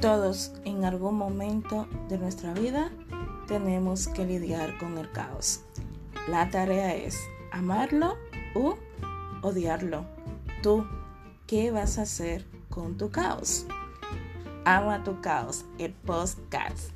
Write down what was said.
Todos en algún momento de nuestra vida tenemos que lidiar con el caos. La tarea es amarlo u odiarlo. Tú, ¿qué vas a hacer con tu caos? Ama tu caos, el podcast.